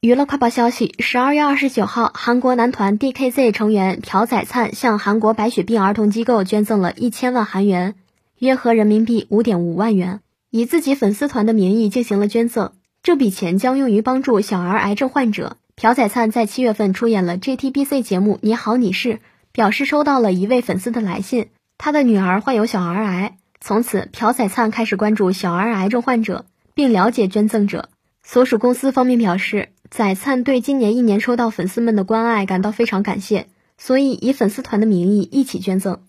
娱乐快报消息：十二月二十九号，韩国男团 DKZ 成员朴宰灿向韩国白血病儿童机构捐赠了一千万韩元，约合人民币五点五万元，以自己粉丝团的名义进行了捐赠。这笔钱将用于帮助小儿癌症患者。朴宰灿在七月份出演了 JTBC 节目《你好，你是》，表示收到了一位粉丝的来信，他的女儿患有小儿癌。从此，朴宰灿开始关注小儿癌症患者，并了解捐赠者。所属公司方面表示。宰灿对今年一年收到粉丝们的关爱感到非常感谢，所以以粉丝团的名义一起捐赠。